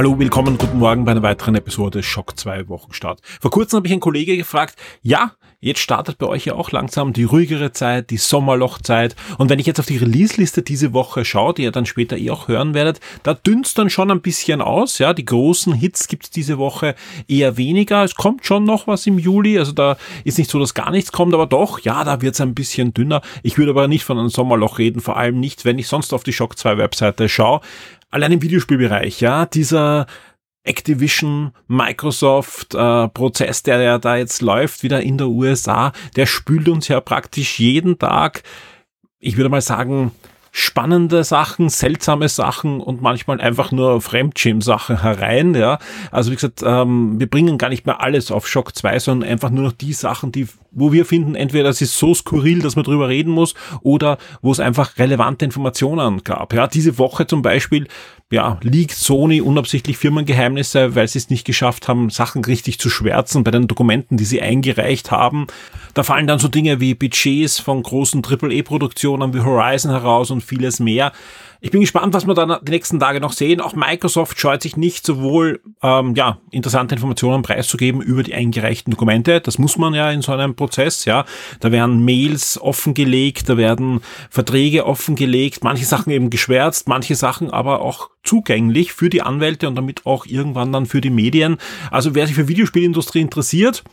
Hallo, willkommen, guten Morgen bei einer weiteren Episode Schock 2 Wochenstart. Vor kurzem habe ich einen Kollege gefragt, ja, jetzt startet bei euch ja auch langsam die ruhigere Zeit, die Sommerlochzeit. Und wenn ich jetzt auf die Release-Liste diese Woche schaue, die ihr dann später eh auch hören werdet, da dünnst dann schon ein bisschen aus. Ja, die großen Hits gibt's diese Woche eher weniger. Es kommt schon noch was im Juli. Also da ist nicht so, dass gar nichts kommt, aber doch, ja, da wird's ein bisschen dünner. Ich würde aber nicht von einem Sommerloch reden, vor allem nicht, wenn ich sonst auf die Shock 2 Webseite schaue allein im Videospielbereich, ja, dieser Activision, Microsoft äh, Prozess, der ja da jetzt läuft, wieder in der USA, der spült uns ja praktisch jeden Tag, ich würde mal sagen, spannende Sachen, seltsame Sachen und manchmal einfach nur Fremdschirm-Sachen herein, ja. Also wie gesagt, ähm, wir bringen gar nicht mehr alles auf Shock 2, sondern einfach nur noch die Sachen, die, wo wir finden, entweder das ist so skurril, dass man drüber reden muss, oder wo es einfach relevante Informationen gab. Ja, diese Woche zum Beispiel ja, liegt Sony unabsichtlich Firmengeheimnisse, weil sie es nicht geschafft haben, Sachen richtig zu schwärzen bei den Dokumenten, die sie eingereicht haben. Da fallen dann so Dinge wie Budgets von großen AAA-Produktionen wie Horizon heraus und vieles mehr. Ich bin gespannt, was wir dann die nächsten Tage noch sehen. Auch Microsoft scheut sich nicht, sowohl ähm, ja, interessante Informationen preiszugeben über die eingereichten Dokumente. Das muss man ja in so einem Prozess. Ja, Da werden Mails offengelegt, da werden Verträge offengelegt, manche Sachen eben geschwärzt, manche Sachen aber auch zugänglich für die Anwälte und damit auch irgendwann dann für die Medien. Also wer sich für Videospielindustrie interessiert,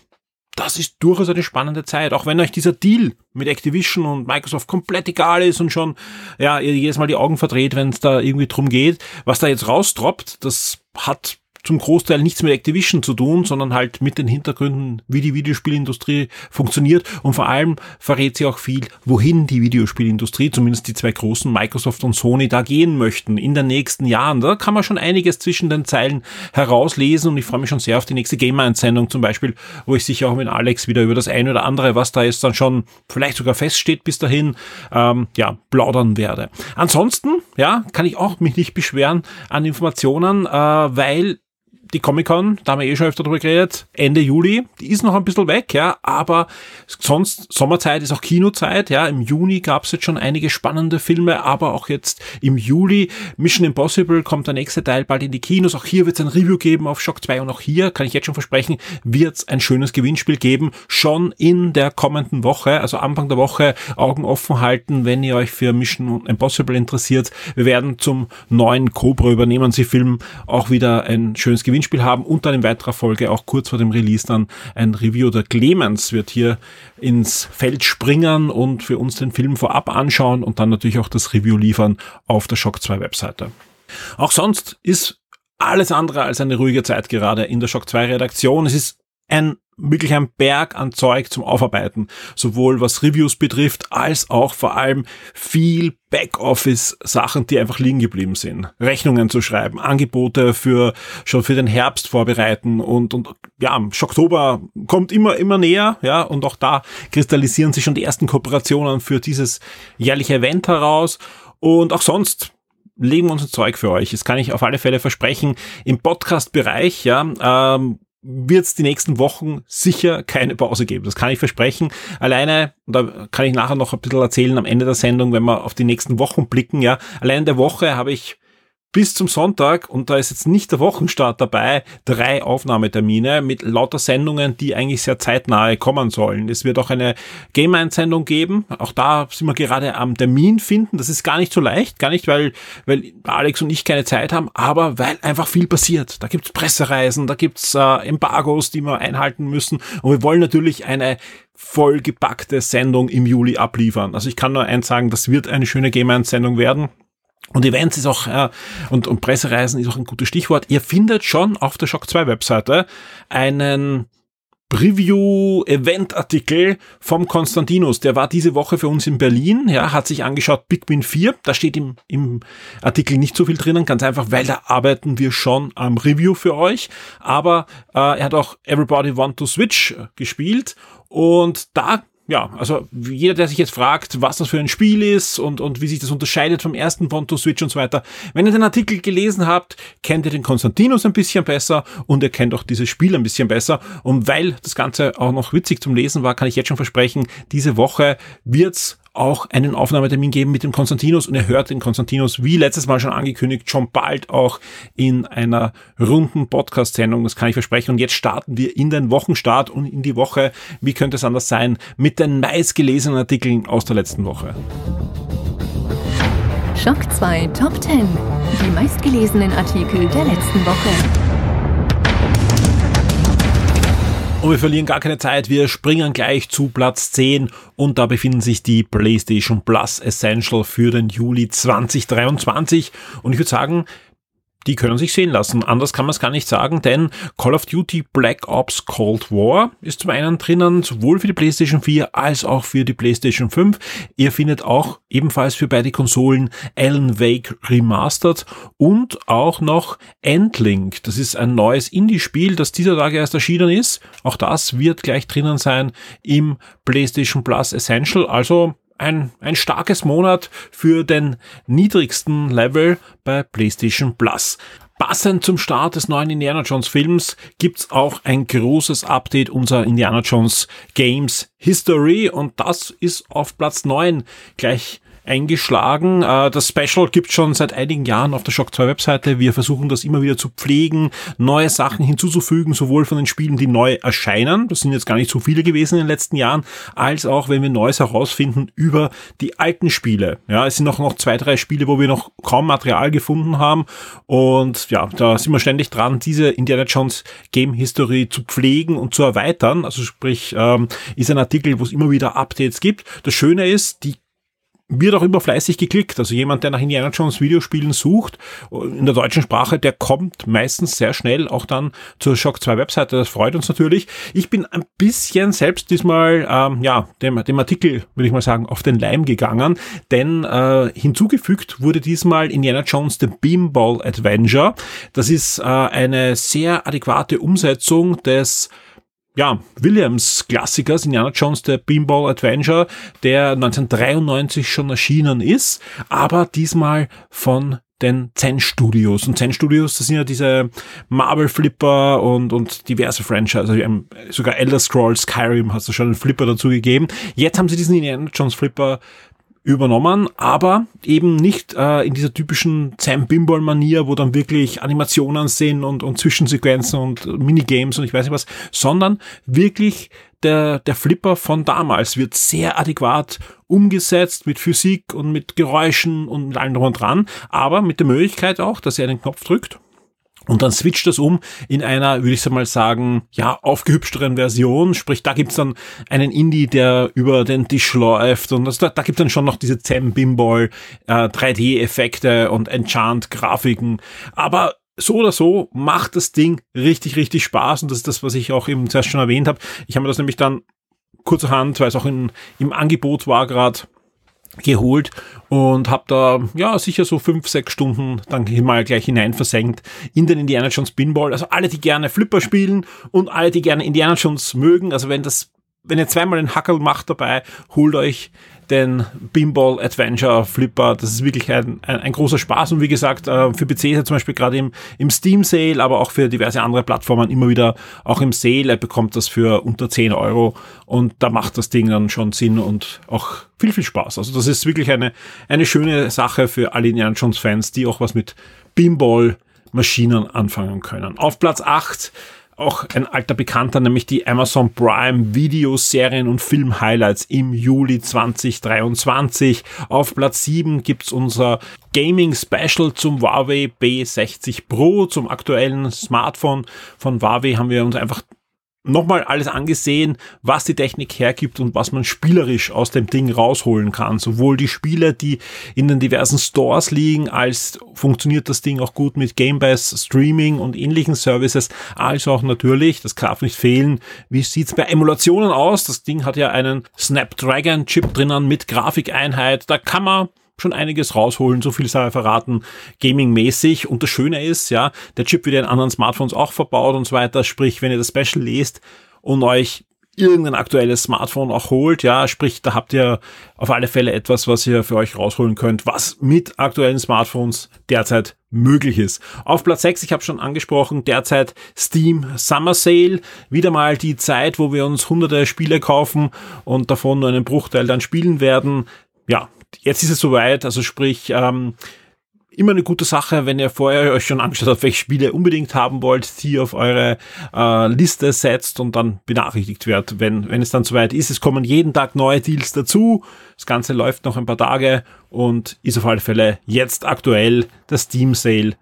das ist durchaus eine spannende Zeit. Auch wenn euch dieser Deal mit Activision und Microsoft komplett egal ist und schon, ja, ihr jedes Mal die Augen verdreht, wenn es da irgendwie drum geht. Was da jetzt rausdroppt, das hat zum Großteil nichts mit Activision zu tun, sondern halt mit den Hintergründen, wie die Videospielindustrie funktioniert und vor allem verrät sie auch viel, wohin die Videospielindustrie, zumindest die zwei großen, Microsoft und Sony, da gehen möchten in den nächsten Jahren. Da kann man schon einiges zwischen den Zeilen herauslesen und ich freue mich schon sehr auf die nächste Gamer-Einsendung zum Beispiel, wo ich sicher auch mit Alex wieder über das eine oder andere, was da jetzt dann schon vielleicht sogar feststeht bis dahin, ähm, ja, plaudern werde. Ansonsten, ja, kann ich auch mich nicht beschweren an Informationen, äh, weil die Comic-Con, da haben wir eh schon öfter drüber geredet, Ende Juli, die ist noch ein bisschen weg, ja, aber sonst Sommerzeit ist auch Kinozeit, ja, im Juni gab es jetzt schon einige spannende Filme, aber auch jetzt im Juli Mission Impossible kommt der nächste Teil bald in die Kinos, auch hier wird es ein Review geben auf Shock 2 und auch hier, kann ich jetzt schon versprechen, wird es ein schönes Gewinnspiel geben, schon in der kommenden Woche, also Anfang der Woche Augen offen halten, wenn ihr euch für Mission Impossible interessiert. Wir werden zum neuen Cobra übernehmen Sie Film auch wieder ein schönes Gewinnspiel Gewinnspiel haben und dann in weiterer Folge auch kurz vor dem Release dann ein Review. Der Clemens wird hier ins Feld springen und für uns den Film vorab anschauen und dann natürlich auch das Review liefern auf der Shock 2 Webseite. Auch sonst ist alles andere als eine ruhige Zeit gerade in der Shock 2 Redaktion. Es ist ein wirklich ein Berg an Zeug zum Aufarbeiten, sowohl was Reviews betrifft, als auch vor allem viel Backoffice-Sachen, die einfach liegen geblieben sind. Rechnungen zu schreiben, Angebote für schon für den Herbst vorbereiten und, und ja, Oktober kommt immer, immer näher, ja, und auch da kristallisieren sich schon die ersten Kooperationen für dieses jährliche Event heraus und auch sonst legen wir uns ein Zeug für euch. Das kann ich auf alle Fälle versprechen. Im Podcast-Bereich, ja, ähm, wird es die nächsten Wochen sicher keine Pause geben. Das kann ich versprechen. Alleine, da kann ich nachher noch ein bisschen erzählen am Ende der Sendung, wenn wir auf die nächsten Wochen blicken, ja. Allein in der Woche habe ich bis zum Sonntag, und da ist jetzt nicht der Wochenstart dabei, drei Aufnahmetermine mit lauter Sendungen, die eigentlich sehr zeitnahe kommen sollen. Es wird auch eine Game-Einsendung geben. Auch da sind wir gerade am Termin finden. Das ist gar nicht so leicht, gar nicht, weil, weil Alex und ich keine Zeit haben, aber weil einfach viel passiert. Da gibt's Pressereisen, da gibt's äh, Embargos, die wir einhalten müssen. Und wir wollen natürlich eine vollgepackte Sendung im Juli abliefern. Also ich kann nur eins sagen, das wird eine schöne Game-Einsendung werden. Und Events ist auch, ja, und, und Pressereisen ist auch ein gutes Stichwort. Ihr findet schon auf der Shock 2 Webseite einen Preview-Event-Artikel vom Konstantinus. Der war diese Woche für uns in Berlin, ja, hat sich angeschaut Big Win 4. Da steht im, im Artikel nicht so viel drinnen, ganz einfach, weil da arbeiten wir schon am Review für euch. Aber äh, er hat auch Everybody Want to Switch gespielt und da ja, also jeder, der sich jetzt fragt, was das für ein Spiel ist und, und wie sich das unterscheidet vom ersten Ponto Switch und so weiter, wenn ihr den Artikel gelesen habt, kennt ihr den Konstantinus ein bisschen besser und ihr kennt auch dieses Spiel ein bisschen besser. Und weil das Ganze auch noch witzig zum Lesen war, kann ich jetzt schon versprechen, diese Woche wird's auch einen Aufnahmetermin geben mit dem Konstantinus und er hört den Konstantinus, wie letztes Mal schon angekündigt, schon bald auch in einer runden Podcast-Sendung. Das kann ich versprechen. Und jetzt starten wir in den Wochenstart und in die Woche, wie könnte es anders sein, mit den meistgelesenen Artikeln aus der letzten Woche. Schock 2 Top 10. Die meistgelesenen Artikel der letzten Woche. Und wir verlieren gar keine Zeit, wir springen gleich zu Platz 10 und da befinden sich die PlayStation Plus Essential für den Juli 2023 und ich würde sagen, die können sich sehen lassen. Anders kann man es gar nicht sagen, denn Call of Duty Black Ops Cold War ist zum einen drinnen, sowohl für die PlayStation 4 als auch für die PlayStation 5. Ihr findet auch ebenfalls für beide Konsolen Alan Wake Remastered und auch noch Endlink. Das ist ein neues Indie-Spiel, das dieser Tage erst erschienen ist. Auch das wird gleich drinnen sein im PlayStation Plus Essential. Also ein, ein starkes Monat für den niedrigsten Level bei PlayStation Plus. Passend zum Start des neuen Indiana Jones Films gibt's auch ein großes Update unserer Indiana Jones Games History und das ist auf Platz 9 gleich eingeschlagen. Äh, das Special gibt schon seit einigen Jahren auf der Shock 2 Webseite. Wir versuchen das immer wieder zu pflegen, neue Sachen hinzuzufügen, sowohl von den Spielen, die neu erscheinen, das sind jetzt gar nicht so viele gewesen in den letzten Jahren, als auch wenn wir Neues herausfinden über die alten Spiele. Ja, es sind noch, noch zwei, drei Spiele, wo wir noch kaum Material gefunden haben und ja, da sind wir ständig dran, diese Indiana Jones Game History zu pflegen und zu erweitern. Also sprich, ähm, ist ein Artikel, wo es immer wieder Updates gibt. Das Schöne ist, die wird auch immer fleißig geklickt. Also jemand, der nach Indiana Jones Videospielen sucht, in der deutschen Sprache, der kommt meistens sehr schnell auch dann zur Shock 2 Webseite. Das freut uns natürlich. Ich bin ein bisschen selbst diesmal, ähm, ja, dem, dem Artikel, würde ich mal sagen, auf den Leim gegangen, denn äh, hinzugefügt wurde diesmal Indiana Jones The Beamball Adventure. Das ist äh, eine sehr adäquate Umsetzung des ja, Williams Klassikers, Indiana Jones, der Beanball Adventure, der 1993 schon erschienen ist, aber diesmal von den Zen Studios. Und Zen Studios, das sind ja diese Marvel Flipper und, und diverse Franchise. Also sogar Elder Scrolls Skyrim hast du schon einen Flipper dazu gegeben. Jetzt haben sie diesen Indiana Jones Flipper übernommen, aber eben nicht äh, in dieser typischen Sam Bimball-Manier, wo dann wirklich Animationen sind und, und Zwischensequenzen und Minigames und ich weiß nicht was, sondern wirklich der, der Flipper von damals wird sehr adäquat umgesetzt mit Physik und mit Geräuschen und mit allem drum und dran, aber mit der Möglichkeit auch, dass er einen Knopf drückt und dann switcht das um in einer, würde ich mal sagen, ja, aufgehübschteren Version. Sprich, da gibt's dann einen Indie, der über den Tisch läuft. Und das, da, da gibt's dann schon noch diese Zem Bimball, äh, 3D-Effekte und Enchant-Grafiken. Aber so oder so macht das Ding richtig, richtig Spaß. Und das ist das, was ich auch eben zuerst schon erwähnt habe. Ich habe mir das nämlich dann kurzerhand, weil es auch in, im Angebot war gerade, geholt und habe da ja sicher so fünf, sechs Stunden dann mal gleich hinein versenkt in den Indiana Jones Pinball. Also alle, die gerne Flipper spielen und alle, die gerne Indiana Jones mögen. Also wenn das, wenn ihr zweimal den Hackel macht dabei, holt euch den Beanball Adventure Flipper. Das ist wirklich ein, ein, ein großer Spaß und wie gesagt, äh, für PC ist er zum Beispiel gerade im, im Steam Sale, aber auch für diverse andere Plattformen immer wieder auch im Sale. Er bekommt das für unter 10 Euro und da macht das Ding dann schon Sinn und auch viel, viel Spaß. Also das ist wirklich eine, eine schöne Sache für alle Indiana Jones Fans, die auch was mit Beanball Maschinen anfangen können. Auf Platz 8 auch ein alter Bekannter, nämlich die Amazon Prime Videoserien und Film Highlights im Juli 2023. Auf Platz 7 gibt's unser Gaming Special zum Huawei B60 Pro, zum aktuellen Smartphone von Huawei haben wir uns einfach nochmal alles angesehen, was die Technik hergibt und was man spielerisch aus dem Ding rausholen kann. Sowohl die Spiele, die in den diversen Stores liegen, als funktioniert das Ding auch gut mit Game Streaming und ähnlichen Services, als auch natürlich, das darf nicht fehlen, wie sieht's bei Emulationen aus? Das Ding hat ja einen Snapdragon Chip drinnen mit Grafikeinheit. Da kann man schon einiges rausholen, so viel sei verraten, gaming-mäßig. Und das Schöne ist, ja, der Chip wird ja in anderen Smartphones auch verbaut und so weiter. Sprich, wenn ihr das Special lest und euch irgendein aktuelles Smartphone auch holt. Ja, sprich, da habt ihr auf alle Fälle etwas, was ihr für euch rausholen könnt, was mit aktuellen Smartphones derzeit möglich ist. Auf Platz 6, ich habe schon angesprochen, derzeit Steam Summer Sale. Wieder mal die Zeit, wo wir uns hunderte Spiele kaufen und davon nur einen Bruchteil dann spielen werden. Ja, jetzt ist es soweit, also sprich, ähm, immer eine gute Sache, wenn ihr vorher euch schon angeschaut habt, welche Spiele unbedingt haben wollt, die auf eure äh, Liste setzt und dann benachrichtigt wird, wenn, wenn es dann soweit ist. Es kommen jeden Tag neue Deals dazu. Das Ganze läuft noch ein paar Tage und ist auf alle Fälle jetzt aktuell das Steam Sale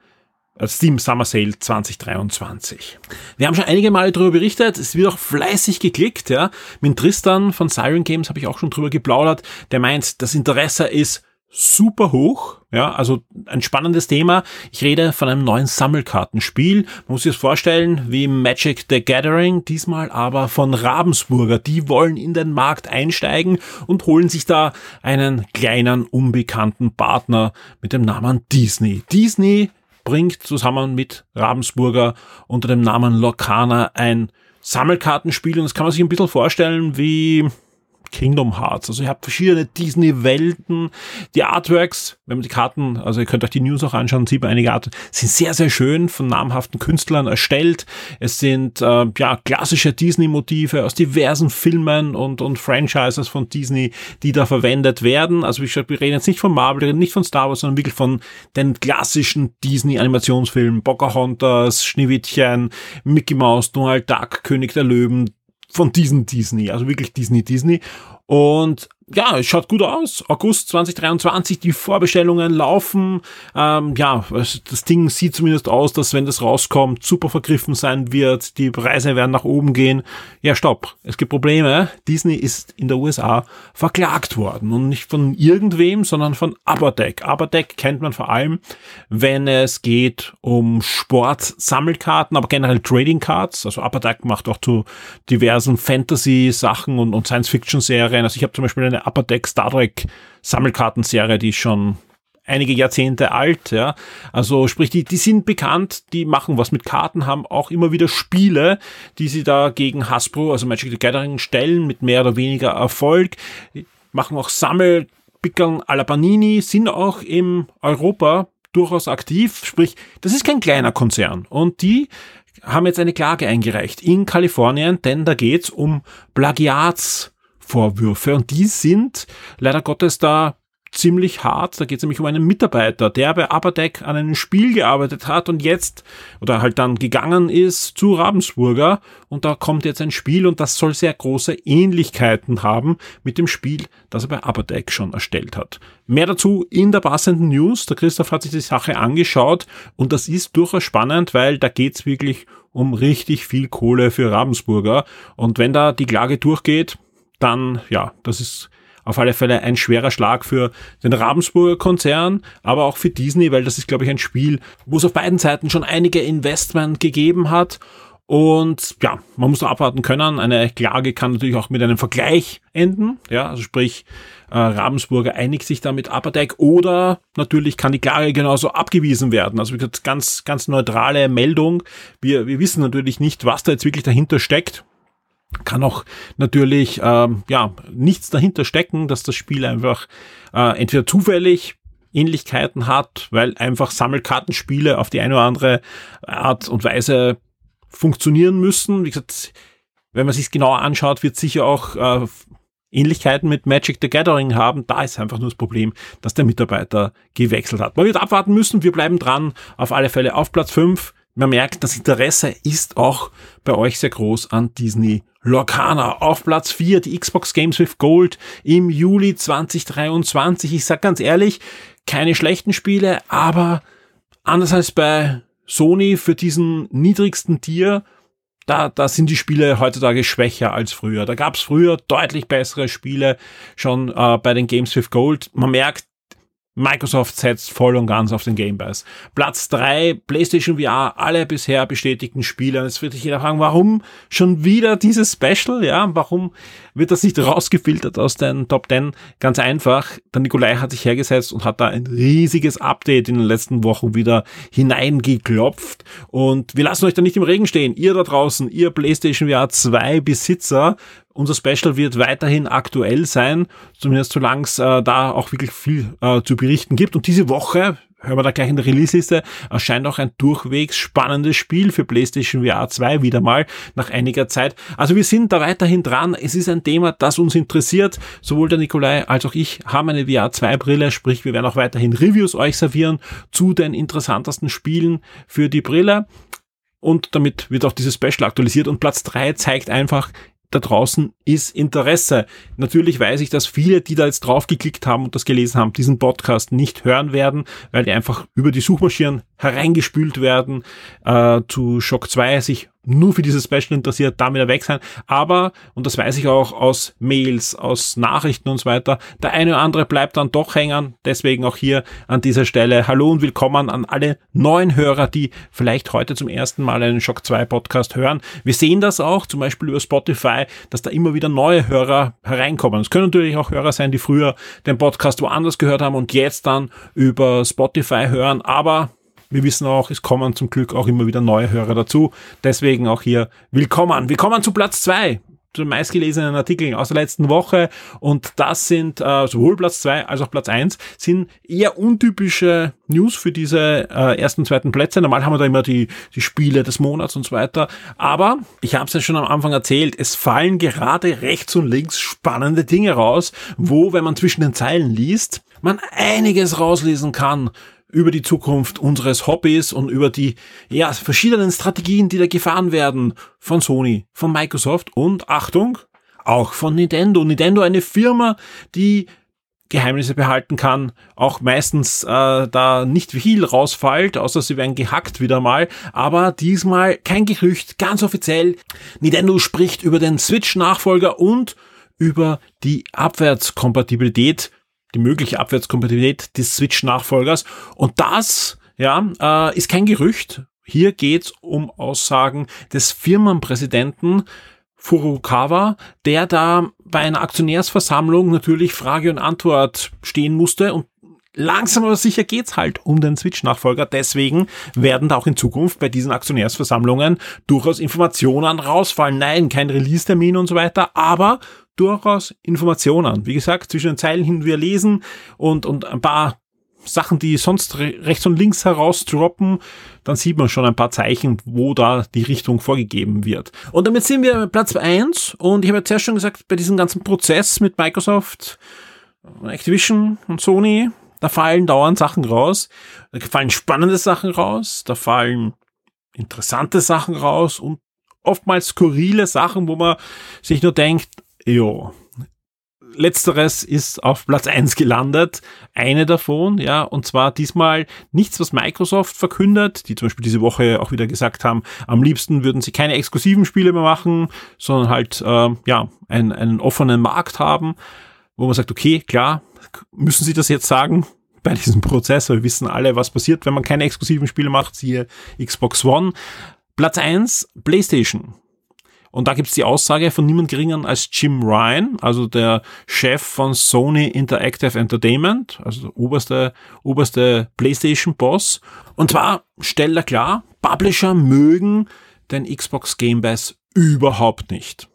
Steam Summer Sale 2023. Wir haben schon einige Male darüber berichtet, es wird auch fleißig geklickt, ja. Mit Tristan von Siren Games habe ich auch schon drüber geplaudert, der meint, das Interesse ist super hoch. Ja, also ein spannendes Thema. Ich rede von einem neuen Sammelkartenspiel. Man muss sich das vorstellen, wie Magic the Gathering, diesmal aber von Ravensburger. Die wollen in den Markt einsteigen und holen sich da einen kleinen, unbekannten Partner mit dem Namen Disney. Disney bringt zusammen mit Ravensburger unter dem Namen Locana ein Sammelkartenspiel. Und das kann man sich ein bisschen vorstellen wie Kingdom Hearts. Also ihr habt verschiedene Disney-Welten. Die Artworks, wenn man die Karten, also ihr könnt euch die News auch anschauen, sieht man einige Artworks, sind sehr, sehr schön von namhaften Künstlern erstellt. Es sind äh, ja klassische Disney-Motive aus diversen Filmen und, und Franchises von Disney, die da verwendet werden. Also wie gesagt, wir reden jetzt nicht von Marvel, wir reden nicht von Star Wars, sondern wirklich von den klassischen Disney-Animationsfilmen. Pocahontas, Schneewittchen, Mickey Mouse, Donald Duck, König der Löwen, von diesen Disney, also wirklich Disney, Disney. Und ja, es schaut gut aus. August 2023, die Vorbestellungen laufen. Ähm, ja, das Ding sieht zumindest aus, dass wenn das rauskommt, super vergriffen sein wird. Die Preise werden nach oben gehen. Ja, stopp. Es gibt Probleme. Disney ist in der USA verklagt worden. Und nicht von irgendwem, sondern von Aberdeck. Aberdeck kennt man vor allem, wenn es geht um Sport-Sammelkarten, aber generell Trading Cards. Also Aberdeck macht auch zu diversen Fantasy-Sachen und, und Science-Fiction-Serien. Also ich habe zum Beispiel eine Upper Deck Star Trek Sammelkartenserie, die schon einige Jahrzehnte alt, ja. Also sprich, die, die sind bekannt, die machen was mit Karten, haben auch immer wieder Spiele, die sie da gegen Hasbro, also Magic the Gathering stellen, mit mehr oder weniger Erfolg, die machen auch Sammelpickeln à la Panini, sind auch im Europa durchaus aktiv, sprich, das ist kein kleiner Konzern. Und die haben jetzt eine Klage eingereicht in Kalifornien, denn da geht's um Plagiats Vorwürfe und die sind leider Gottes da ziemlich hart. Da geht es nämlich um einen Mitarbeiter, der bei Aberdeck an einem Spiel gearbeitet hat und jetzt oder halt dann gegangen ist zu Ravensburger und da kommt jetzt ein Spiel und das soll sehr große Ähnlichkeiten haben mit dem Spiel, das er bei Aberdeck schon erstellt hat. Mehr dazu in der passenden News. Der Christoph hat sich die Sache angeschaut und das ist durchaus spannend, weil da geht's wirklich um richtig viel Kohle für Ravensburger und wenn da die Klage durchgeht, dann, ja, das ist auf alle Fälle ein schwerer Schlag für den Ravensburger Konzern, aber auch für Disney, weil das ist, glaube ich, ein Spiel, wo es auf beiden Seiten schon einige Investment gegeben hat. Und ja, man muss da abwarten können. Eine Klage kann natürlich auch mit einem Vergleich enden. Ja, also sprich, äh, Ravensburger einigt sich da mit Apadeck oder natürlich kann die Klage genauso abgewiesen werden. Also wie gesagt, ganz, ganz neutrale Meldung. Wir, wir wissen natürlich nicht, was da jetzt wirklich dahinter steckt kann auch natürlich ähm, ja nichts dahinter stecken, dass das Spiel einfach äh, entweder zufällig Ähnlichkeiten hat, weil einfach Sammelkartenspiele auf die eine oder andere Art und Weise funktionieren müssen. Wie gesagt, wenn man sich genauer anschaut, wird sicher auch äh, Ähnlichkeiten mit Magic the Gathering haben. Da ist einfach nur das Problem, dass der Mitarbeiter gewechselt hat. Man wird abwarten müssen. Wir bleiben dran. Auf alle Fälle auf Platz 5 man merkt, das Interesse ist auch bei euch sehr groß an Disney Lorcana. Auf Platz 4 die Xbox Games with Gold im Juli 2023. Ich sag ganz ehrlich, keine schlechten Spiele, aber anders als bei Sony für diesen niedrigsten Tier, da, da sind die Spiele heutzutage schwächer als früher. Da gab es früher deutlich bessere Spiele schon äh, bei den Games with Gold. Man merkt, Microsoft setzt voll und ganz auf den Game Pass. Platz drei PlayStation VR, alle bisher bestätigten Spiele. Jetzt würde ich jeder fragen, warum schon wieder dieses Special? Ja, warum wird das nicht rausgefiltert aus den Top 10? Ganz einfach. Der Nikolai hat sich hergesetzt und hat da ein riesiges Update in den letzten Wochen wieder hineingeklopft. Und wir lassen euch da nicht im Regen stehen. Ihr da draußen, ihr PlayStation VR 2 Besitzer, unser Special wird weiterhin aktuell sein, zumindest solange es äh, da auch wirklich viel äh, zu berichten gibt. Und diese Woche, hören wir da gleich in der Release-Liste, erscheint auch ein durchwegs spannendes Spiel für PlayStation VR 2 wieder mal nach einiger Zeit. Also wir sind da weiterhin dran. Es ist ein Thema, das uns interessiert. Sowohl der Nikolai als auch ich haben eine VR 2 Brille, sprich wir werden auch weiterhin Reviews euch servieren zu den interessantesten Spielen für die Brille. Und damit wird auch dieses Special aktualisiert und Platz 3 zeigt einfach, da draußen ist Interesse. Natürlich weiß ich, dass viele, die da jetzt draufgeklickt haben und das gelesen haben, diesen Podcast nicht hören werden, weil die einfach über die Suchmaschinen hereingespült werden, äh, zu Shock 2 sich nur für dieses Special interessiert, da wieder weg sein. Aber, und das weiß ich auch aus Mails, aus Nachrichten und so weiter, der eine oder andere bleibt dann doch hängen. Deswegen auch hier an dieser Stelle Hallo und willkommen an alle neuen Hörer, die vielleicht heute zum ersten Mal einen Shock 2 Podcast hören. Wir sehen das auch, zum Beispiel über Spotify, dass da immer wieder neue Hörer hereinkommen. Es können natürlich auch Hörer sein, die früher den Podcast woanders gehört haben und jetzt dann über Spotify hören. Aber wir wissen auch, es kommen zum Glück auch immer wieder neue Hörer dazu. Deswegen auch hier willkommen. Willkommen zu Platz zwei zu den meistgelesenen Artikeln aus der letzten Woche und das sind äh, sowohl Platz zwei als auch Platz eins sind eher untypische News für diese äh, ersten zweiten Plätze. Normal haben wir da immer die, die Spiele des Monats und so weiter. Aber ich habe es ja schon am Anfang erzählt, es fallen gerade rechts und links spannende Dinge raus, wo, wenn man zwischen den Zeilen liest, man einiges rauslesen kann über die Zukunft unseres Hobbys und über die ja, verschiedenen Strategien, die da gefahren werden von Sony, von Microsoft und Achtung, auch von Nintendo. Nintendo eine Firma, die Geheimnisse behalten kann, auch meistens äh, da nicht viel rausfällt, außer sie werden gehackt wieder mal, aber diesmal kein Gerücht, ganz offiziell. Nintendo spricht über den Switch-Nachfolger und über die Abwärtskompatibilität die mögliche Abwärtskompatibilität des Switch-Nachfolgers. Und das, ja, äh, ist kein Gerücht. Hier geht's um Aussagen des Firmenpräsidenten Furukawa, der da bei einer Aktionärsversammlung natürlich Frage und Antwort stehen musste und langsam aber sicher geht's halt um den Switch-Nachfolger. Deswegen werden da auch in Zukunft bei diesen Aktionärsversammlungen durchaus Informationen rausfallen. Nein, kein Release-Termin und so weiter, aber durchaus Informationen. Wie gesagt, zwischen den Zeilen hin wir lesen und, und ein paar Sachen, die sonst rechts und links heraus droppen, dann sieht man schon ein paar Zeichen, wo da die Richtung vorgegeben wird. Und damit sind wir Platz eins und ich habe ja zuerst schon gesagt, bei diesem ganzen Prozess mit Microsoft, Activision und Sony, da fallen dauernd Sachen raus, da fallen spannende Sachen raus, da fallen interessante Sachen raus und oftmals skurrile Sachen, wo man sich nur denkt, Jo. Letzteres ist auf Platz eins gelandet. Eine davon, ja, und zwar diesmal nichts, was Microsoft verkündet, die zum Beispiel diese Woche auch wieder gesagt haben, am liebsten würden sie keine exklusiven Spiele mehr machen, sondern halt, äh, ja, einen, einen offenen Markt haben, wo man sagt, okay, klar, müssen sie das jetzt sagen, bei diesem Prozess, wir wissen alle, was passiert, wenn man keine exklusiven Spiele macht, siehe Xbox One. Platz eins PlayStation. Und da gibt's die Aussage von niemand geringeren als Jim Ryan, also der Chef von Sony Interactive Entertainment, also der oberste, oberste PlayStation-Boss. Und zwar stellt er klar, Publisher mögen den Xbox Game Pass überhaupt nicht.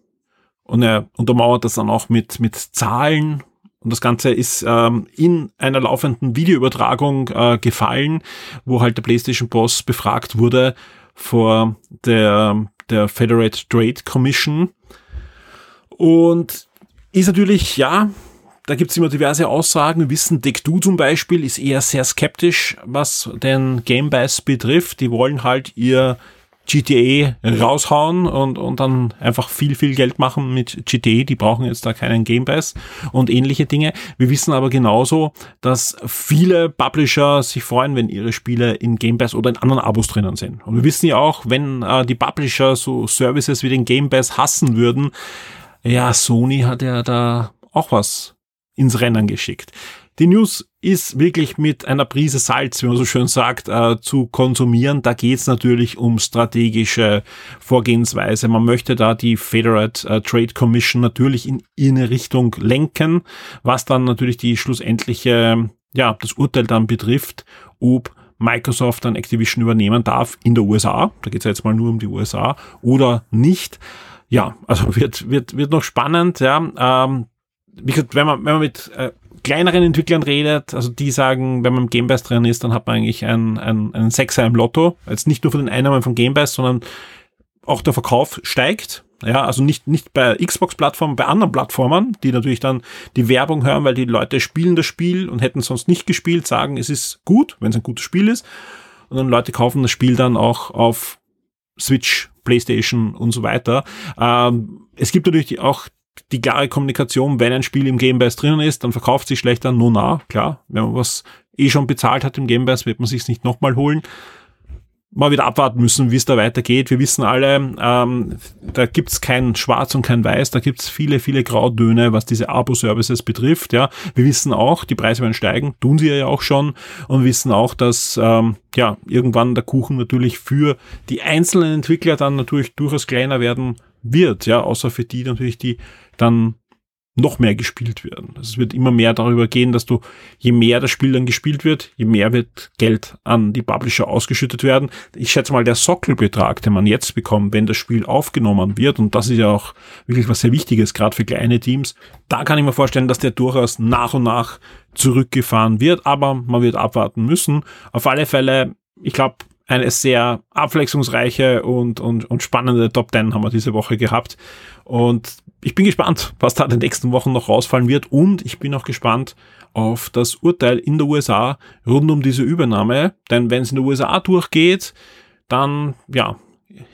Und er untermauert das dann auch mit, mit Zahlen, und das Ganze ist ähm, in einer laufenden Videoübertragung äh, gefallen, wo halt der PlayStation Boss befragt wurde vor der der Federate Trade Commission. Und ist natürlich, ja, da gibt's immer diverse Aussagen. Wir wissen, Deck2 zum Beispiel ist eher sehr skeptisch, was den Game Pass betrifft. Die wollen halt ihr GTA raushauen und, und dann einfach viel, viel Geld machen mit GTA. Die brauchen jetzt da keinen Game Pass und ähnliche Dinge. Wir wissen aber genauso, dass viele Publisher sich freuen, wenn ihre Spiele in Game Pass oder in anderen Abos drinnen sind. Und wir wissen ja auch, wenn äh, die Publisher so Services wie den Game Pass hassen würden, ja, Sony hat ja da auch was ins Rennen geschickt. Die News ist wirklich mit einer Prise Salz, wie man so schön sagt, äh, zu konsumieren. Da geht es natürlich um strategische Vorgehensweise. Man möchte da die Federate äh, Trade Commission natürlich in eine Richtung lenken, was dann natürlich die schlussendliche, ja, das Urteil dann betrifft, ob Microsoft dann Activision übernehmen darf in der USA. Da geht es ja jetzt mal nur um die USA oder nicht. ja, also wird, wird, wird noch spannend, ja. Ähm, wie gesagt, wenn man, wenn man mit äh, kleineren Entwicklern redet, also die sagen, wenn man im Gamebase drin ist, dann hat man eigentlich einen, einen, einen Sechser im Lotto. Jetzt nicht nur von den Einnahmen von Gamebase, sondern auch der Verkauf steigt. Ja, also nicht, nicht bei Xbox-Plattformen, bei anderen Plattformen, die natürlich dann die Werbung hören, weil die Leute spielen das Spiel und hätten sonst nicht gespielt, sagen, es ist gut, wenn es ein gutes Spiel ist. Und dann Leute kaufen das Spiel dann auch auf Switch, PlayStation und so weiter. Ähm, es gibt natürlich auch die klare Kommunikation, wenn ein Spiel im Game Pass drinnen ist, dann verkauft sich schlechter, no na, klar. Wenn man was eh schon bezahlt hat im Game Pass, wird man sich's nicht nochmal holen mal wieder abwarten müssen, wie es da weitergeht. Wir wissen alle, ähm, da gibt's kein Schwarz und kein Weiß, da gibt's viele, viele Grautöne, was diese Abo-Services betrifft. Ja, Wir wissen auch, die Preise werden steigen, tun sie ja auch schon und wissen auch, dass ähm, ja irgendwann der Kuchen natürlich für die einzelnen Entwickler dann natürlich durchaus kleiner werden wird, ja, außer für die natürlich, die dann noch mehr gespielt werden. Es wird immer mehr darüber gehen, dass du, je mehr das Spiel dann gespielt wird, je mehr wird Geld an die Publisher ausgeschüttet werden. Ich schätze mal, der Sockelbetrag, den man jetzt bekommt, wenn das Spiel aufgenommen wird, und das ist ja auch wirklich was sehr Wichtiges, gerade für kleine Teams, da kann ich mir vorstellen, dass der durchaus nach und nach zurückgefahren wird, aber man wird abwarten müssen. Auf alle Fälle, ich glaube, eine sehr abwechslungsreiche und, und, und spannende Top 10 haben wir diese Woche gehabt. Und ich bin gespannt, was da in den nächsten Wochen noch rausfallen wird. Und ich bin auch gespannt auf das Urteil in der USA rund um diese Übernahme. Denn wenn es in der USA durchgeht, dann, ja,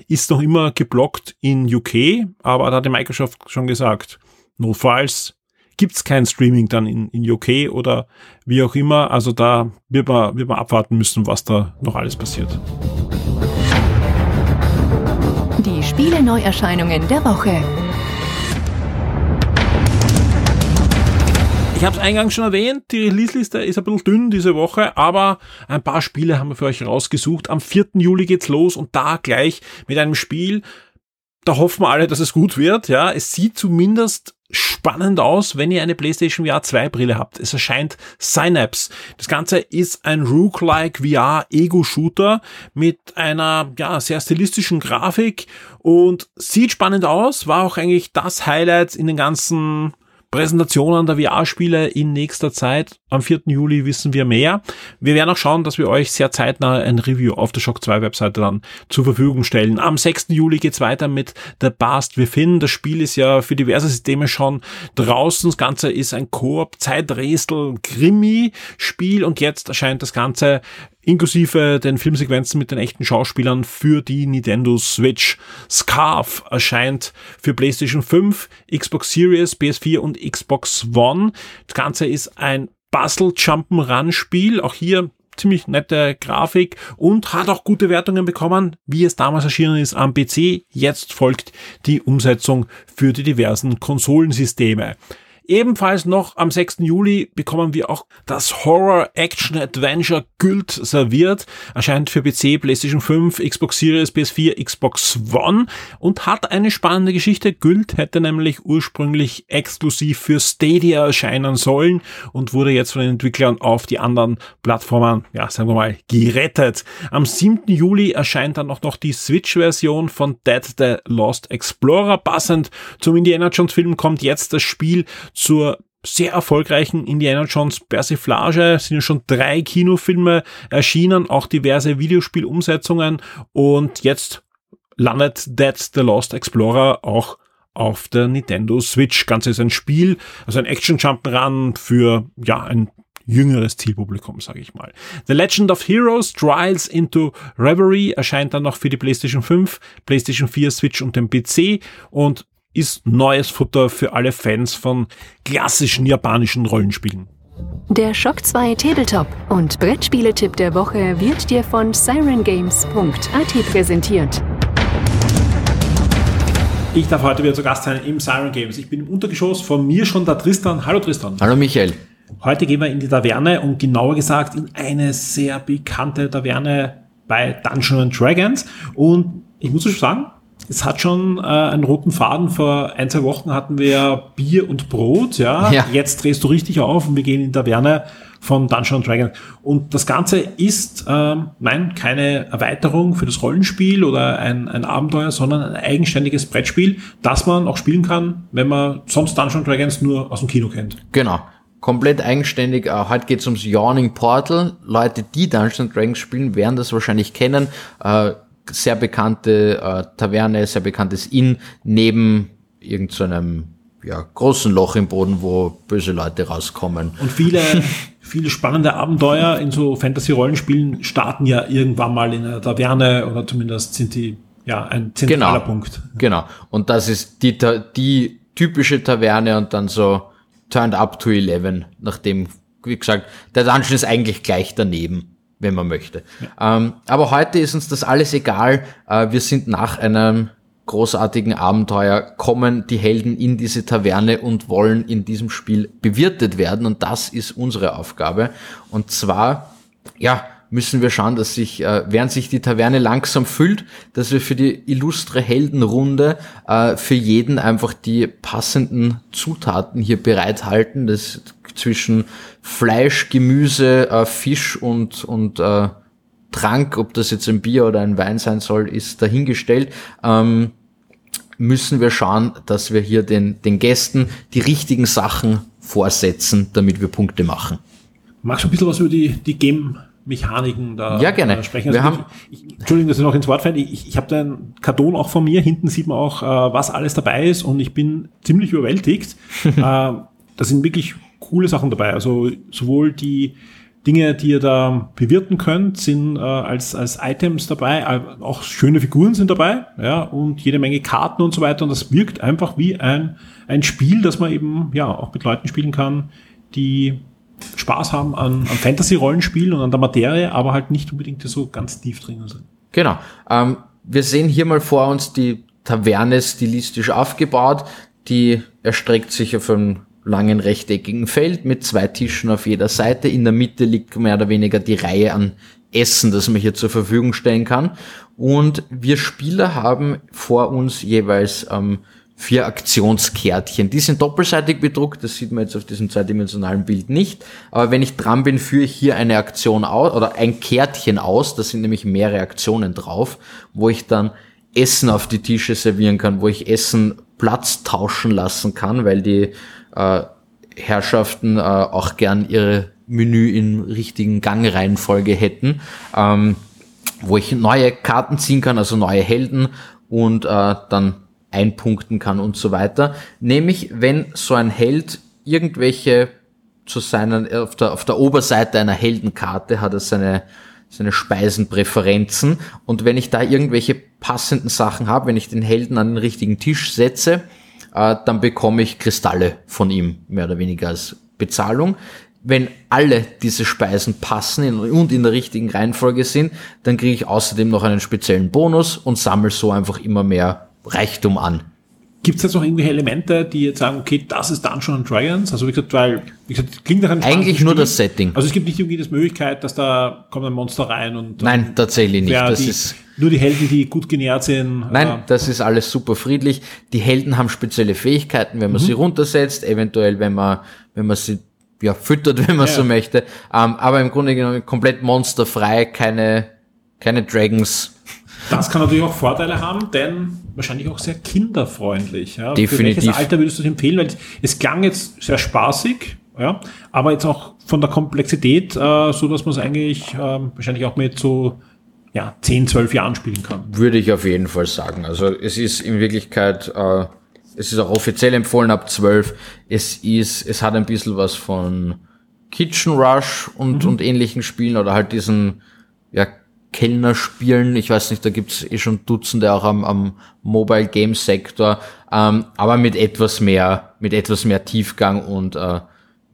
ist noch immer geblockt in UK. Aber da hat die Microsoft schon gesagt, notfalls gibt's kein Streaming dann in, in UK oder wie auch immer. Also da wird man, wird man abwarten müssen, was da noch alles passiert. Die Spiele-Neuerscheinungen der Woche. Ich habe es eingangs schon erwähnt, die Release-Liste ist ein bisschen dünn diese Woche, aber ein paar Spiele haben wir für euch rausgesucht. Am 4. Juli geht's los und da gleich mit einem Spiel, da hoffen wir alle, dass es gut wird. Ja, es sieht zumindest spannend aus, wenn ihr eine PlayStation VR 2 Brille habt. Es erscheint Synapse. Das Ganze ist ein Rook-like VR Ego-Shooter mit einer, ja, sehr stilistischen Grafik und sieht spannend aus. War auch eigentlich das Highlight in den ganzen Präsentationen der VR-Spiele in nächster Zeit. Am 4. Juli wissen wir mehr. Wir werden auch schauen, dass wir euch sehr zeitnah ein Review auf der Shock 2 Webseite dann zur Verfügung stellen. Am 6. Juli geht's weiter mit The Past Within. Das Spiel ist ja für diverse Systeme schon draußen. Das Ganze ist ein Koop, Zeiträtsel, Krimi-Spiel und jetzt erscheint das Ganze inklusive den Filmsequenzen mit den echten Schauspielern für die Nintendo Switch. Scarf erscheint für PlayStation 5, Xbox Series, PS4 und Xbox One. Das Ganze ist ein Puzzle Jump'n'Run Spiel. Auch hier ziemlich nette Grafik und hat auch gute Wertungen bekommen, wie es damals erschienen ist am PC. Jetzt folgt die Umsetzung für die diversen Konsolensysteme. Ebenfalls noch am 6. Juli bekommen wir auch das Horror Action Adventure Gylt serviert. Erscheint für PC, PlayStation 5, Xbox Series, PS4, Xbox One und hat eine spannende Geschichte. Gylt hätte nämlich ursprünglich exklusiv für Stadia erscheinen sollen und wurde jetzt von den Entwicklern auf die anderen Plattformen, ja, sagen wir mal, gerettet. Am 7. Juli erscheint dann auch noch die Switch-Version von Dead the Lost Explorer. Passend zum Indiana Jones Film kommt jetzt das Spiel zur sehr erfolgreichen Indiana Jones Persiflage. Sind schon drei Kinofilme erschienen, auch diverse Videospielumsetzungen und jetzt landet Dead the Lost Explorer auch auf der Nintendo Switch. Ganze ist ein Spiel, also ein Action Jump'n'Run für ja ein jüngeres Zielpublikum, sage ich mal. The Legend of Heroes Trials into Reverie erscheint dann noch für die PlayStation 5, PlayStation 4, Switch und den PC und ist neues Futter für alle Fans von klassischen japanischen Rollenspielen. Der Shock 2 Tabletop und Brettspieletipp der Woche wird dir von sirengames.at präsentiert. Ich darf heute wieder zu Gast sein im Siren Games. Ich bin im Untergeschoss, von mir schon der Tristan. Hallo Tristan. Hallo Michael. Heute gehen wir in die Taverne und genauer gesagt in eine sehr bekannte Taverne bei Dungeons Dragons. Und ich muss schon sagen, es hat schon äh, einen roten Faden. Vor ein, zwei Wochen hatten wir Bier und Brot. Ja? ja. Jetzt drehst du richtig auf und wir gehen in die Taverne von Dungeons Dragons. Und das Ganze ist, ähm, nein, keine Erweiterung für das Rollenspiel oder ein, ein Abenteuer, sondern ein eigenständiges Brettspiel, das man auch spielen kann, wenn man sonst Dungeons Dragons nur aus dem Kino kennt. Genau. Komplett eigenständig. Äh, heute geht's ums Yawning Portal. Leute, die Dungeons Dragons spielen, werden das wahrscheinlich kennen. Äh, sehr bekannte äh, Taverne, sehr bekanntes Inn neben irgendeinem so ja, großen Loch im Boden, wo böse Leute rauskommen. Und viele, viele spannende Abenteuer in so Fantasy-Rollenspielen starten ja irgendwann mal in einer Taverne oder zumindest sind die ja ein zentraler genau, Punkt. Genau. Und das ist die, die typische Taverne und dann so turned up to 11, nachdem, wie gesagt, der Dungeon ist eigentlich gleich daneben wenn man möchte. Ja. Ähm, aber heute ist uns das alles egal. Äh, wir sind nach einem großartigen Abenteuer, kommen die Helden in diese Taverne und wollen in diesem Spiel bewirtet werden. Und das ist unsere Aufgabe. Und zwar, ja, müssen wir schauen, dass sich, äh, während sich die Taverne langsam füllt, dass wir für die illustre Heldenrunde äh, für jeden einfach die passenden Zutaten hier bereithalten. Das zwischen Fleisch, Gemüse, äh, Fisch und, und äh, Trank, ob das jetzt ein Bier oder ein Wein sein soll, ist dahingestellt. Ähm, müssen wir schauen, dass wir hier den, den Gästen die richtigen Sachen vorsetzen, damit wir Punkte machen. Magst du ein bisschen was über die, die Game Mechaniken da ja, gerne. sprechen. Also wir haben ich, Entschuldigung, dass ich noch ins Wort fällt. Ich, ich habe da einen Karton auch von mir. Hinten sieht man auch, äh, was alles dabei ist und ich bin ziemlich überwältigt. äh, da sind wirklich coole Sachen dabei. Also sowohl die Dinge, die ihr da bewirten könnt, sind äh, als, als Items dabei. Äh, auch schöne Figuren sind dabei, ja, und jede Menge Karten und so weiter. Und das wirkt einfach wie ein, ein Spiel, das man eben ja auch mit Leuten spielen kann, die Spaß haben an, an Fantasy-Rollenspielen und an der Materie, aber halt nicht unbedingt so ganz tief drin sind. Genau. Ähm, wir sehen hier mal vor uns die Taverne stilistisch aufgebaut. Die erstreckt sich auf einem langen rechteckigen Feld mit zwei Tischen auf jeder Seite. In der Mitte liegt mehr oder weniger die Reihe an Essen, das man hier zur Verfügung stellen kann. Und wir Spieler haben vor uns jeweils ähm, vier Aktionskärtchen. Die sind doppelseitig bedruckt, das sieht man jetzt auf diesem zweidimensionalen Bild nicht. Aber wenn ich dran bin, führe ich hier eine Aktion aus oder ein Kärtchen aus, da sind nämlich mehrere Aktionen drauf, wo ich dann Essen auf die Tische servieren kann, wo ich Essen Platz tauschen lassen kann, weil die äh, Herrschaften äh, auch gern ihre Menü in richtigen Gangreihenfolge hätten, ähm, wo ich neue Karten ziehen kann, also neue Helden und äh, dann einpunkten kann und so weiter. Nämlich, wenn so ein Held irgendwelche zu seinen, auf der, auf der Oberseite einer Heldenkarte hat er seine, seine Speisenpräferenzen und wenn ich da irgendwelche passenden Sachen habe, wenn ich den Helden an den richtigen Tisch setze, äh, dann bekomme ich Kristalle von ihm, mehr oder weniger als Bezahlung. Wenn alle diese Speisen passen und in der richtigen Reihenfolge sind, dann kriege ich außerdem noch einen speziellen Bonus und sammle so einfach immer mehr Reichtum an. Gibt es jetzt noch irgendwelche Elemente, die jetzt sagen, okay, das ist Dungeons Dragons? Also wie gesagt, weil, wie gesagt, klingt nach einem Eigentlich nur das Setting. Also es gibt nicht irgendwie das Möglichkeit, dass da kommt ein Monster rein und Nein, tatsächlich nicht. Das die, ist nur die Helden, die gut genährt sind. Nein, äh, das ist alles super friedlich. Die Helden haben spezielle Fähigkeiten, wenn man mhm. sie runtersetzt, eventuell wenn man, wenn man sie ja, füttert, wenn man ja. so möchte. Ähm, aber im Grunde genommen komplett monsterfrei, keine, keine Dragons. Das kann natürlich auch Vorteile haben, denn wahrscheinlich auch sehr kinderfreundlich. Ja? Definitiv. Für welches Alter würdest du es empfehlen? Weil es klang jetzt sehr spaßig, ja, aber jetzt auch von der Komplexität, äh, so dass man es eigentlich äh, wahrscheinlich auch mit so ja, 10, 12 Jahren spielen kann. Würde ich auf jeden Fall sagen. Also es ist in Wirklichkeit, äh, es ist auch offiziell empfohlen ab 12. Es ist, es hat ein bisschen was von Kitchen Rush und, mhm. und ähnlichen Spielen oder halt diesen, ja, Kellnerspielen. Ich weiß nicht, da gibt's eh schon Dutzende auch am, am Mobile Game Sektor, ähm, aber mit etwas mehr, mit etwas mehr Tiefgang und äh,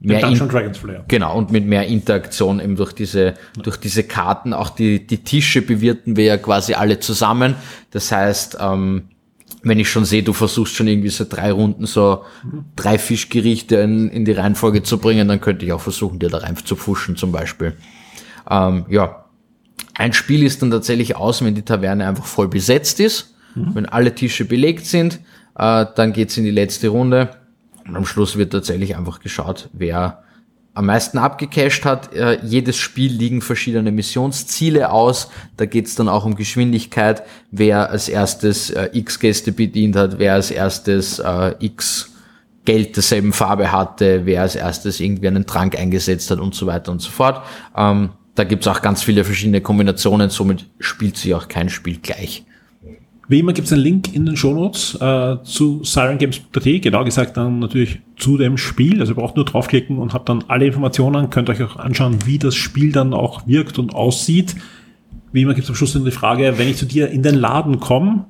mehr Dungeon Dragons Flair. Genau, und mit mehr Interaktion eben durch diese, ja. durch diese Karten. Auch die, die Tische bewirten wir ja quasi alle zusammen. Das heißt, ähm, wenn ich schon sehe, du versuchst schon irgendwie so drei Runden so mhm. drei Fischgerichte in, in die Reihenfolge zu bringen, dann könnte ich auch versuchen, dir da rein zu pfuschen zum Beispiel. Ähm, ja, ein Spiel ist dann tatsächlich aus, wenn die Taverne einfach voll besetzt ist, mhm. wenn alle Tische belegt sind, äh, dann geht's in die letzte Runde und am Schluss wird tatsächlich einfach geschaut, wer am meisten abgecasht hat. Äh, jedes Spiel liegen verschiedene Missionsziele aus. Da geht's dann auch um Geschwindigkeit, wer als erstes äh, X Gäste bedient hat, wer als erstes äh, X Geld derselben Farbe hatte, wer als erstes irgendwie einen Trank eingesetzt hat und so weiter und so fort. Ähm, da gibt's auch ganz viele verschiedene Kombinationen, somit spielt sich auch kein Spiel gleich. Wie immer gibt es einen Link in den Shownotes äh, zu sirengames.at, genau gesagt dann natürlich zu dem Spiel. Also ihr braucht nur draufklicken und habt dann alle Informationen, könnt euch auch anschauen, wie das Spiel dann auch wirkt und aussieht. Wie immer gibt es am Schluss dann die Frage, wenn ich zu dir in den Laden komme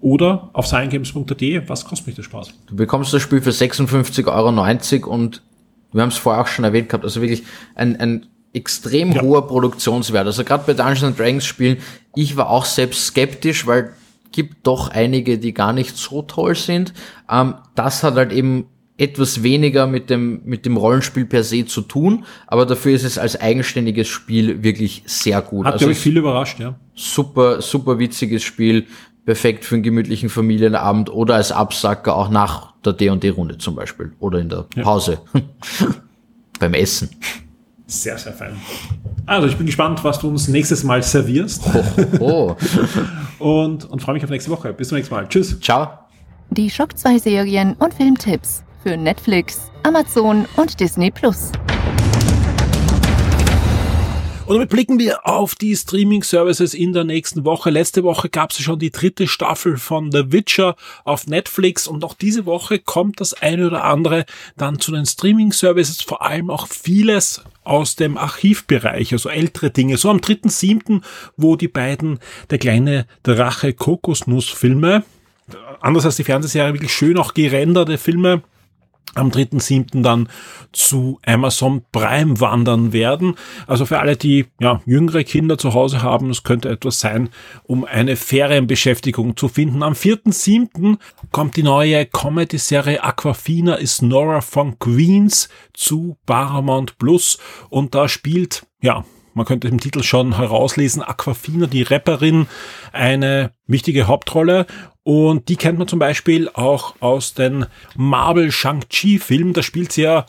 oder auf sirengames.at, was kostet mich der Spaß? Du bekommst das Spiel für 56,90 Euro und wir haben es vorher auch schon erwähnt gehabt, also wirklich ein, ein extrem ja. hoher Produktionswert. Also gerade bei Dungeons Dragons Spielen, ich war auch selbst skeptisch, weil gibt doch einige, die gar nicht so toll sind. Ähm, das hat halt eben etwas weniger mit dem, mit dem Rollenspiel per se zu tun, aber dafür ist es als eigenständiges Spiel wirklich sehr gut. Hat, also glaube ich, viel überrascht, ja. Super, super witziges Spiel, perfekt für einen gemütlichen Familienabend oder als Absacker auch nach der D&D-Runde zum Beispiel oder in der Pause. Ja. Beim Essen. Sehr, sehr fein. Also, ich bin gespannt, was du uns nächstes Mal servierst. Oh, oh. und, und freue mich auf nächste Woche. Bis zum nächsten Mal. Tschüss. Ciao. Die Schock 2 Serien und Filmtipps für Netflix, Amazon und Disney Plus. Und damit blicken wir auf die Streaming-Services in der nächsten Woche. Letzte Woche gab es schon die dritte Staffel von The Witcher auf Netflix und noch diese Woche kommt das eine oder andere dann zu den Streaming-Services, vor allem auch vieles aus dem Archivbereich, also ältere Dinge. So am 3.7., wo die beiden Der kleine Drache Kokosnuss-Filme, anders als die Fernsehserie, wirklich schön auch gerenderte Filme, am 3.7. dann zu Amazon Prime wandern werden. Also für alle, die ja, jüngere Kinder zu Hause haben, es könnte etwas sein, um eine Ferienbeschäftigung zu finden. Am 4.7. kommt die neue Comedy-Serie Aquafina is Nora von Queens zu Paramount Plus und da spielt, ja, man könnte im Titel schon herauslesen, Aquafina, die Rapperin, eine wichtige Hauptrolle. Und die kennt man zum Beispiel auch aus den Marvel Shang-Chi-Filmen. Da spielt sie ja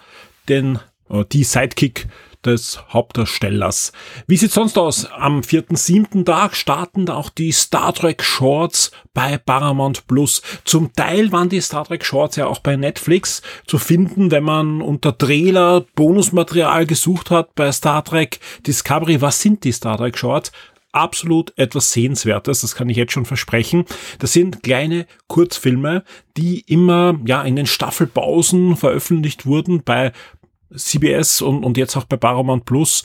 den, äh, die Sidekick des Hauptdarstellers. Wie sieht's sonst aus? Am 4.7. Tag starten auch die Star Trek Shorts bei Paramount Plus. Zum Teil waren die Star Trek Shorts ja auch bei Netflix zu finden, wenn man unter Trailer Bonusmaterial gesucht hat bei Star Trek Discovery. Was sind die Star Trek Shorts? absolut etwas Sehenswertes, das kann ich jetzt schon versprechen. Das sind kleine Kurzfilme, die immer ja in den Staffelpausen veröffentlicht wurden bei CBS und, und jetzt auch bei Paramount Plus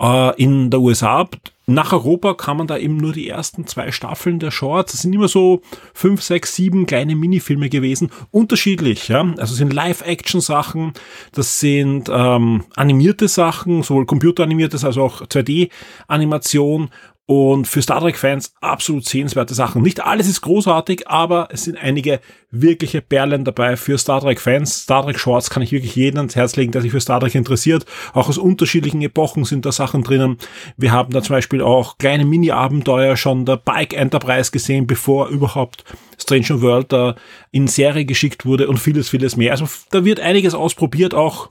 äh, in der USA. Nach Europa kann man da eben nur die ersten zwei Staffeln der Shorts. Das sind immer so fünf, sechs, sieben kleine Minifilme gewesen. Unterschiedlich, ja. Also sind Live-Action-Sachen, das sind ähm, animierte Sachen, sowohl computeranimiertes als auch 2D-Animation und für Star Trek-Fans absolut sehenswerte Sachen. Nicht alles ist großartig, aber es sind einige wirkliche Perlen dabei für Star Trek-Fans. Star Trek Shorts kann ich wirklich jedem ans Herz legen, der sich für Star Trek interessiert. Auch aus unterschiedlichen Epochen sind da Sachen drinnen. Wir haben da zum Beispiel auch kleine Mini-Abenteuer schon der Bike Enterprise gesehen, bevor überhaupt Stranger World da in Serie geschickt wurde und vieles, vieles mehr. Also da wird einiges ausprobiert, auch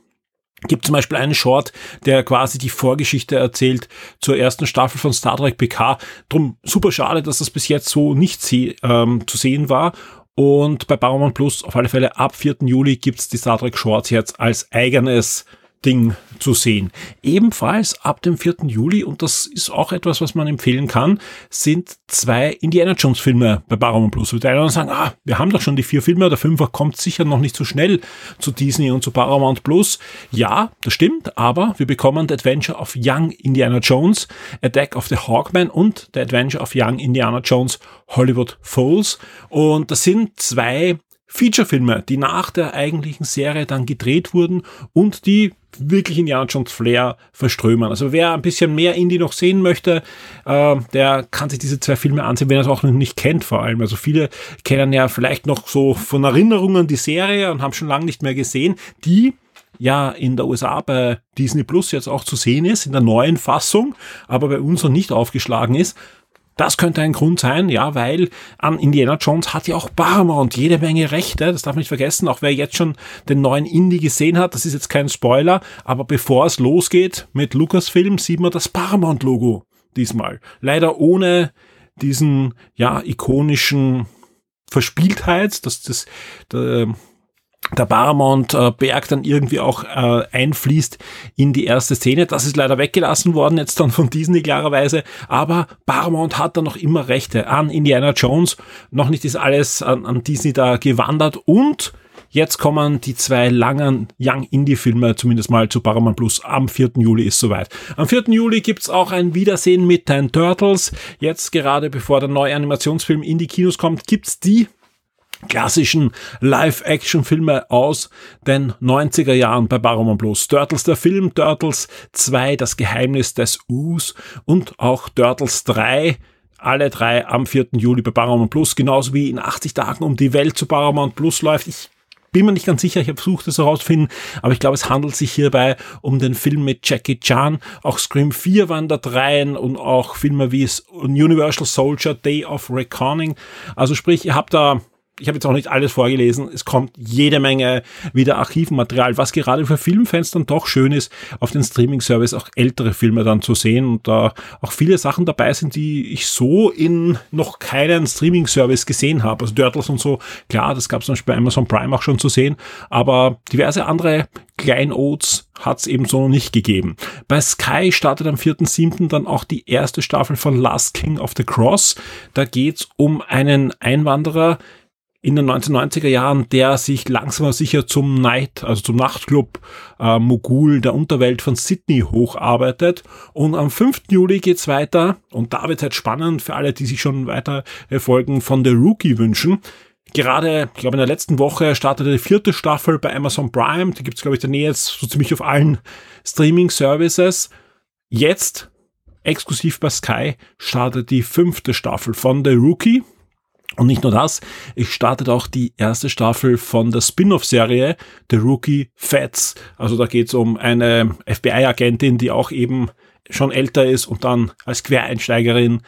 gibt zum Beispiel einen Short, der quasi die Vorgeschichte erzählt zur ersten Staffel von Star Trek PK. Drum super schade, dass das bis jetzt so nicht sie, ähm, zu sehen war. Und bei Paramount Plus auf alle Fälle ab 4. Juli gibt's die Star Trek Shorts jetzt als eigenes Ding zu sehen. Ebenfalls ab dem 4. Juli, und das ist auch etwas, was man empfehlen kann, sind zwei Indiana Jones Filme bei Paramount Plus. Und einer sagen, ah, wir haben doch schon die vier Filme, der Fünfer kommt sicher noch nicht so schnell zu Disney und zu Paramount Plus. Ja, das stimmt, aber wir bekommen The Adventure of Young Indiana Jones, Attack of the Hawkman und The Adventure of Young Indiana Jones Hollywood Falls. Und das sind zwei Featurefilme, die nach der eigentlichen Serie dann gedreht wurden und die wirklich Indiana Jones Flair verströmen. Also wer ein bisschen mehr Indie noch sehen möchte, äh, der kann sich diese zwei Filme ansehen, wenn er es auch noch nicht kennt vor allem. Also viele kennen ja vielleicht noch so von Erinnerungen die Serie und haben schon lange nicht mehr gesehen. Die ja in der USA bei Disney Plus jetzt auch zu sehen ist, in der neuen Fassung, aber bei uns noch nicht aufgeschlagen ist Das könnte ein Grund sein, ja, weil an Indiana Jones hat ja auch Paramount jede Menge Rechte, das darf man nicht vergessen, auch wer jetzt schon den neuen Indie gesehen hat, das ist jetzt kein Spoiler, aber bevor es losgeht mit Lucasfilm, sieht man das Paramount-Logo diesmal. Leider ohne diesen, ja, ikonischen Verspieltheit, dass das, der, der Paramount-Berg dann irgendwie auch äh, einfließt in die erste Szene. Das ist leider weggelassen worden, jetzt dann von Disney klarerweise. Aber Paramount hat dann noch immer Rechte an Indiana Jones. Noch nicht ist alles an, an Disney da gewandert und Jetzt kommen die zwei langen Young Indie-Filme zumindest mal zu Paramount Plus. Am 4. Juli ist soweit. Am 4. Juli gibt's auch ein Wiedersehen mit den Turtles. Jetzt gerade bevor der neue Animationsfilm in die Kinos kommt, gibt's die klassischen Live-Action-Filme aus den 90er Jahren bei Paramount Plus. Turtles der Film, Turtles 2, das Geheimnis des Us und auch Turtles 3, alle drei am 4. Juli bei Paramount Plus, genauso wie in 80 Tagen um die Welt zu Paramount Plus läuft. Ich bin mir nicht ganz sicher, ich habe versucht, das herauszufinden, aber ich glaube, es handelt sich hierbei um den Film mit Jackie Chan. Auch Scream 4 waren da dreien und auch Filme wie Universal Soldier, Day of Reckoning. Also sprich, ihr habt da ich habe jetzt auch nicht alles vorgelesen, es kommt jede Menge wieder Archivmaterial, was gerade für Filmfans dann doch schön ist, auf den Streaming-Service auch ältere Filme dann zu sehen und da auch viele Sachen dabei sind, die ich so in noch keinen Streaming-Service gesehen habe. Also Turtles und so, klar, das gab es zum Beispiel bei Amazon Prime auch schon zu sehen, aber diverse andere Kleinods hat es eben so noch nicht gegeben. Bei Sky startet am 4.7. dann auch die erste Staffel von Last King of the Cross. Da geht's um einen Einwanderer, in den 1990er Jahren, der sich langsam aber sicher zum Night, also zum Nachtclub äh, Mogul der Unterwelt von Sydney hocharbeitet. Und am 5. Juli geht's weiter und da wird halt spannend für alle, die sich schon weiter Folgen von The Rookie wünschen. Gerade, ich glaube, in der letzten Woche startete die vierte Staffel bei Amazon Prime. Die gibt's, glaube ich, daneben jetzt so ziemlich auf allen Streaming-Services. Jetzt, exklusiv bei Sky, startet die fünfte Staffel von The Rookie. Und nicht nur das, ich startet auch die erste Staffel von der Spin-off-Serie The Rookie Fats. Also da geht es um eine FBI-Agentin, die auch eben schon älter ist und dann als Quereinsteigerin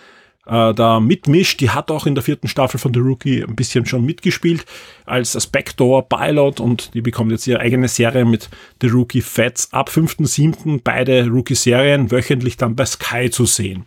äh, da mitmischt. Die hat auch in der vierten Staffel von The Rookie ein bisschen schon mitgespielt als Spector Pilot und die bekommt jetzt ihre eigene Serie mit The Rookie Fats ab 5.7. beide Rookie-Serien wöchentlich dann bei Sky zu sehen.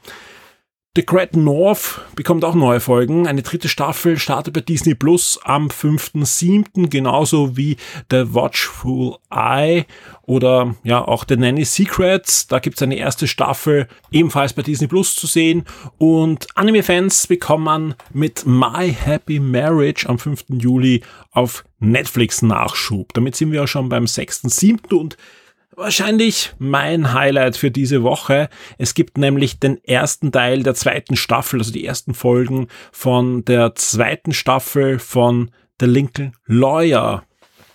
The Great North bekommt auch neue Folgen. Eine dritte Staffel startet bei Disney Plus am 5.7. genauso wie The Watchful Eye oder ja auch The Nanny Secrets. Da gibt's eine erste Staffel ebenfalls bei Disney Plus zu sehen. Und Anime-Fans bekommen mit My Happy Marriage am 5. Juli auf Netflix Nachschub. Damit sind wir auch schon beim 6.7. und Wahrscheinlich mein Highlight für diese Woche. Es gibt nämlich den ersten Teil der zweiten Staffel, also die ersten Folgen von der zweiten Staffel von The Lincoln Lawyer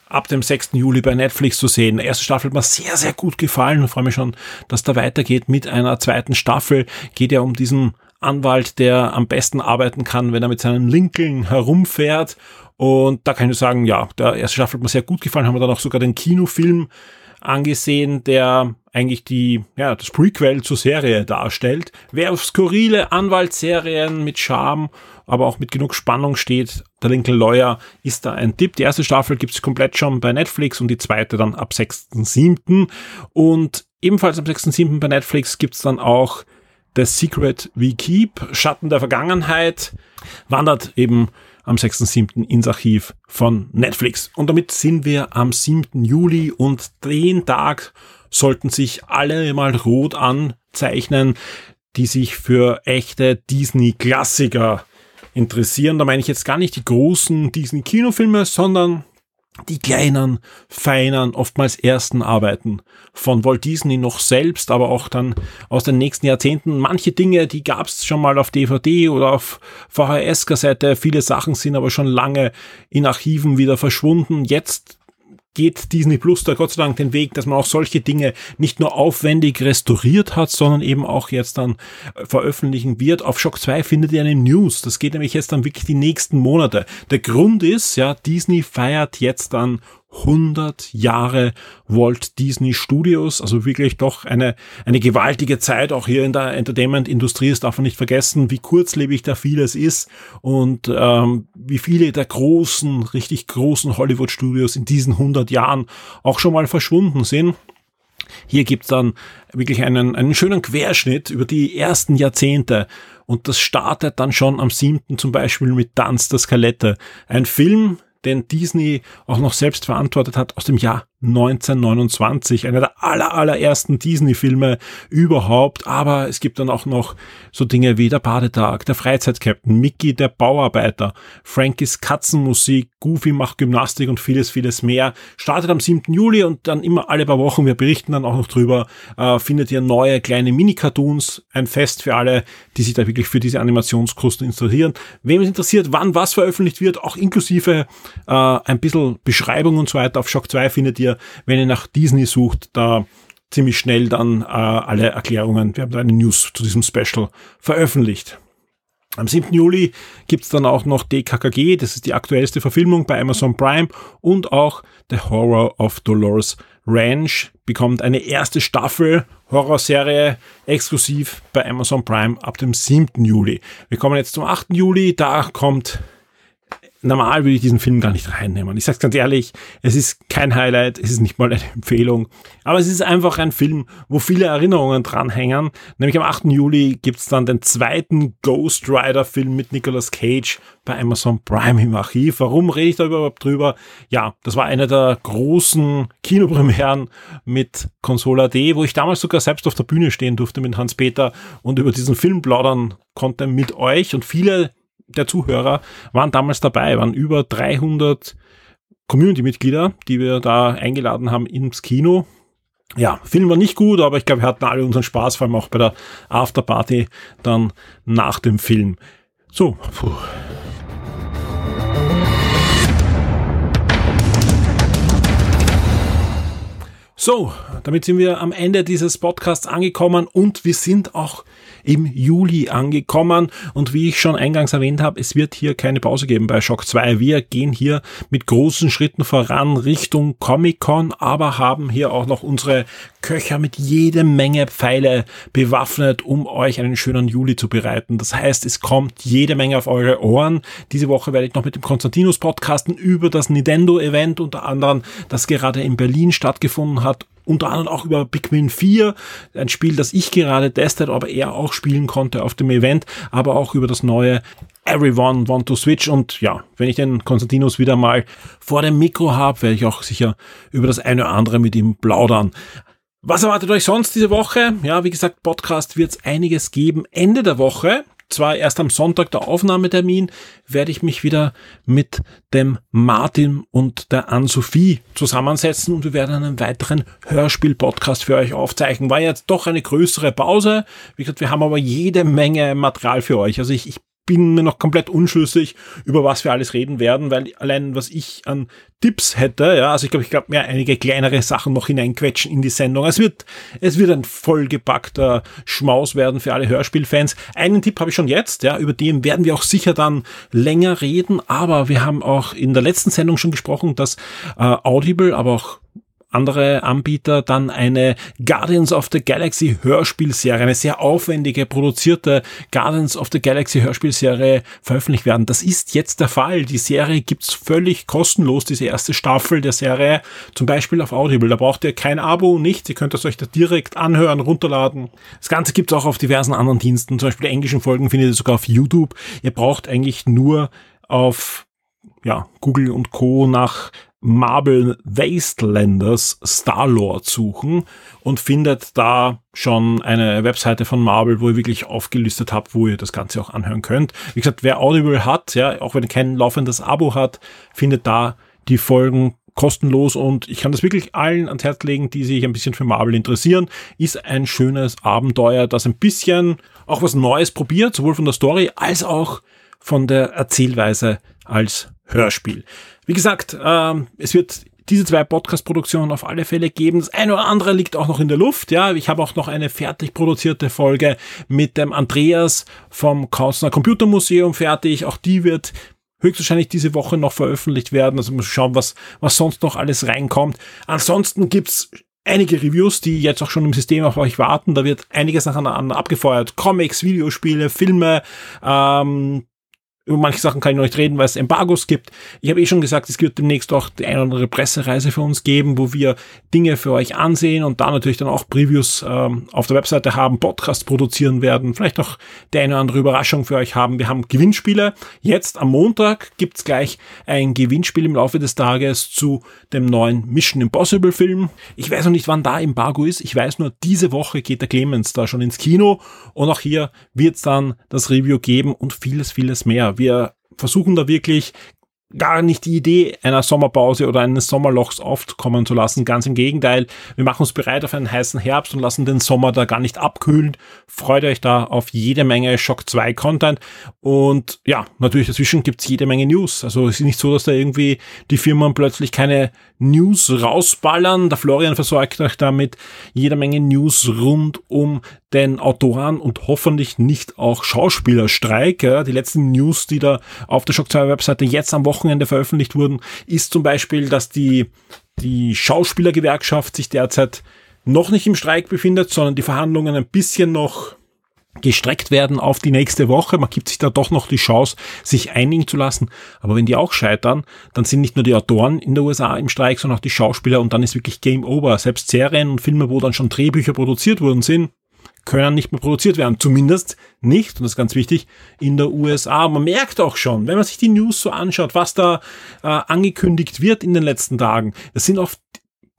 ab dem 6. Juli bei Netflix zu sehen. Die erste Staffel hat mir sehr, sehr gut gefallen und freue mich schon, dass da weitergeht mit einer zweiten Staffel. Geht ja um diesen Anwalt, der am besten arbeiten kann, wenn er mit seinem Lincoln herumfährt. Und da kann ich sagen, ja, der erste Staffel hat mir sehr gut gefallen. Haben wir dann auch sogar den Kinofilm angesehen, der eigentlich die, ja, das Prequel zur Serie darstellt. Wer auf skurrile Anwaltsserien mit Charme, aber auch mit genug Spannung steht, der Lincoln Lawyer ist da ein Tipp. Die erste Staffel gibt's komplett schon bei Netflix und die zweite dann ab 6.7. Und ebenfalls am 6.7. bei Netflix gibt's dann auch The Secret We Keep, Schatten der Vergangenheit, wandert eben am 6.7. ins Archiv von Netflix. Und damit sind wir am 7. Juli und den Tag sollten sich alle mal rot anzeichnen, die sich für echte Disney-Klassiker interessieren. Da meine ich jetzt gar nicht die großen Disney-Kinofilme, sondern die kleinen, feinen, oftmals ersten Arbeiten von Walt Disney noch selbst, aber auch dann aus den nächsten Jahrzehnten. Manche Dinge, die gab es schon mal auf DVD oder auf VHS-Kassette. Viele Sachen sind aber schon lange in Archiven wieder verschwunden. Jetzt geht Disney Plus da Gott sei Dank den Weg, dass man auch solche Dinge nicht nur aufwendig restauriert hat, sondern eben auch jetzt dann äh, veröffentlichen wird. Auf Shock 2 findet ihr eine News. Das geht nämlich jetzt dann wirklich die nächsten Monate. Der Grund ist, ja, Disney feiert jetzt dann 100 Jahre Walt Disney Studios, also wirklich doch eine, eine gewaltige Zeit, auch hier in der Entertainment-Industrie, das darf man nicht vergessen, wie kurzlebig da vieles ist und ähm, wie viele der großen, richtig großen Hollywood-Studios in diesen 100 Jahren auch schon mal verschwunden sind. Hier gibt's dann wirklich einen, einen schönen Querschnitt über die ersten Jahrzehnte und das startet dann schon am siebten zum Beispiel mit Tanz der Skelette. Ein Film, den Disney auch noch selbst verantwortet hat, aus dem Jahr 1929, einer der aller, allerersten Disney-Filme überhaupt, aber es gibt dann auch noch so Dinge wie der Badetag, der Freizeitkapitän, Mickey der Bauarbeiter, Frankies Katzenmusik, Goofy macht Gymnastik und vieles, vieles mehr. Startet am 7. Juli und dann immer alle paar Wochen, wir berichten dann auch noch drüber, äh, findet ihr neue kleine Mini-Cartoons, ein Fest für alle, die sich da wirklich für diese Animationskosten interessieren. Wem es interessiert, wann was veröffentlicht wird, auch inklusive äh, ein bisschen Beschreibung und so weiter auf Shock 2 findet ihr ihr, wenn ihr nach Disney sucht, da ziemlich schnell dann äh, alle Erklärungen. Wir haben da eine News zu diesem Special veröffentlicht. Am 7. Juli gibt's dann auch noch DKKG, das ist die aktuellste Verfilmung bei Amazon Prime und auch The Horror of Dolores Ranch bekommt eine erste Staffel Horrorserie exklusiv bei Amazon Prime ab dem 7. Juli. Wir kommen jetzt zum 8. Juli, da kommt normal würde ich diesen Film gar nicht reinnehmen. Ich sag's ganz ehrlich, es ist kein Highlight, es ist nicht mal eine Empfehlung, aber es ist einfach ein Film, wo viele Erinnerungen dranhängen. Nämlich am 8. Juli gibt's dann den zweiten Ghost Rider Film mit Nicolas Cage bei Amazon Prime im Archiv. Warum rede ich da überhaupt drüber? Ja, das war einer der großen Kinopremieren mit Consola D, wo ich damals sogar selbst auf der Bühne stehen durfte mit Hans-Peter und über diesen Film plaudern konnte mit euch und viele der Zuhörer waren damals dabei, waren über 300 Community-Mitglieder, die wir da eingeladen haben ins Kino. Ja, Film war nicht gut, aber ich glaube, wir hatten alle unseren Spaß, vor allem auch bei der Afterparty dann nach dem Film. So, puh. So, damit sind wir am Ende dieses Podcasts angekommen und wir sind auch im Juli angekommen. Und wie ich schon eingangs erwähnt habe, es wird hier keine Pause geben bei Shock 2. Wir gehen hier mit großen Schritten voran Richtung Comic-Con, aber haben hier auch noch unsere Köcher mit jede Menge Pfeile bewaffnet, um euch einen schönen Juli zu bereiten. Das heißt, es kommt jede Menge auf eure Ohren. Diese Woche werde ich noch mit dem Konstantinus podcasten über das Nintendo-Event, unter anderem, das gerade in Berlin stattgefunden hat unter anderem auch über Pikmin 4, ein Spiel, das ich gerade testet, aber er auch spielen konnte auf dem Event, aber auch über das neue Everyone Want to Switch und ja, wenn ich den Konstantinus wieder mal vor dem Mikro habe, werde ich auch sicher über das eine oder andere mit ihm plaudern. Was erwartet euch sonst diese Woche? Ja, wie gesagt, Podcast wird es einiges geben. Ende der Woche zwar erst am Sonntag der Aufnahmetermin, werde ich mich wieder mit dem Martin und der Ann-Sophie zusammensetzen und wir werden einen weiteren Hörspiel-Podcast für euch aufzeichnen. War jetzt doch eine größere Pause. Wie gesagt, wir haben aber jede Menge Material für euch. Also ich, ich bin mir noch komplett unschlüssig, über was wir alles reden werden, weil allein was ich an Tipps hätte, ja, also ich glaube, ich glaube mir einige kleinere Sachen noch hineinquetschen in die Sendung. Es wird, es wird ein vollgepackter Schmaus werden für alle Hörspielfans. Einen Tipp habe ich schon jetzt, ja, über den werden wir auch sicher dann länger reden, aber wir haben auch in der letzten Sendung schon gesprochen, dass äh, Audible, aber auch andere Anbieter dann eine Guardians of the Galaxy Hörspielserie, eine sehr aufwendige produzierte Guardians of the Galaxy Hörspielserie veröffentlicht werden. Das ist jetzt der Fall. Die Serie gibt's völlig kostenlos, diese erste Staffel der Serie, zum Beispiel auf Audible. Da braucht ihr kein Abo, nichts. Ihr könnt es euch da direkt anhören, runterladen. Das Ganze gibt's auch auf diversen anderen Diensten. Zum Beispiel die englischen Folgen findet ihr sogar auf YouTube. Ihr braucht eigentlich nur auf ja, Google und Co. nach Marvel Wastelanders Star-Lord suchen und findet da schon eine Webseite von Marvel, wo ihr wirklich aufgelistet habt, wo ihr das Ganze auch anhören könnt. Wie gesagt, wer Audible hat, ja, auch wenn ihr kein laufendes Abo hat, findet da die Folgen kostenlos und ich kann das wirklich allen ans Herz legen, die sich ein bisschen für Marvel interessieren. Ist ein schönes Abenteuer, das ein bisschen auch was Neues probiert, sowohl von der Story als auch von der Erzählweise als Hörspiel. Wie gesagt, ähm, es wird diese zwei Podcast-Produktionen auf alle Fälle geben. Das eine oder andere liegt auch noch in der Luft. Ja, ich habe auch noch eine fertig produzierte Folge mit dem Andreas vom Kausner Computermuseum fertig. Auch die wird höchstwahrscheinlich diese Woche noch veröffentlicht werden. Also muss schauen, was, was sonst noch alles reinkommt. Ansonsten gibt's einige Reviews, die jetzt auch schon im System auf euch warten. Da wird einiges nacheinander abgefeuert. Comics, Videospiele, Filme, ähm, über manche Sachen kann ich noch nicht reden, weil es Embargos gibt. Ich habe eh schon gesagt, es wird demnächst auch die eine oder andere Pressereise für uns geben, wo wir Dinge für euch ansehen und da natürlich dann auch Previews ähm, auf der Webseite haben, Podcasts produzieren werden, vielleicht auch die eine oder andere Überraschung für euch haben. Wir haben Gewinnspiele. Jetzt am Montag gibt's gleich ein Gewinnspiel im Laufe des Tages zu dem neuen Mission Impossible Film. Ich weiß noch nicht, wann da Embargo ist. Ich weiß nur, diese Woche geht der Clemens da schon ins Kino und auch hier wird's dann das Review geben und vieles, vieles mehr wir versuchen da wirklich gar nicht die Idee einer Sommerpause oder eines Sommerlochs aufkommen zu lassen. Ganz im Gegenteil, wir machen uns bereit auf einen heißen Herbst und lassen den Sommer da gar nicht abkühlen. Freut euch da auf jede Menge Shock 2 Content und ja, natürlich dazwischen gibt's jede Menge News. Also es ist nicht so, dass da irgendwie die Firmen plötzlich keine News rausballern. Der Florian versorgt euch damit jede Menge News rund um den Autoren und hoffentlich nicht auch Schauspielerstreik. Ja, die letzten News, die da auf der Shock 2 Webseite jetzt am Wochenende veröffentlicht wurden, ist zum Beispiel, dass die, die Schauspielergewerkschaft sich derzeit noch nicht im Streik befindet, sondern die Verhandlungen ein bisschen noch gestreckt werden auf die nächste Woche. Man gibt sich da doch noch die Chance, sich einigen zu lassen. Aber wenn die auch scheitern, dann sind nicht nur die Autoren in der USA im Streik, sondern auch die Schauspieler und dann ist wirklich Game Over. Selbst Serien und Filme, wo dann schon Drehbücher produziert worden sind, können nicht mehr produziert werden. Zumindest nicht, und das ist ganz wichtig, in der USA. Man merkt auch schon, wenn man sich die News so anschaut, was da äh, angekündigt wird in den letzten Tagen. Das sind oft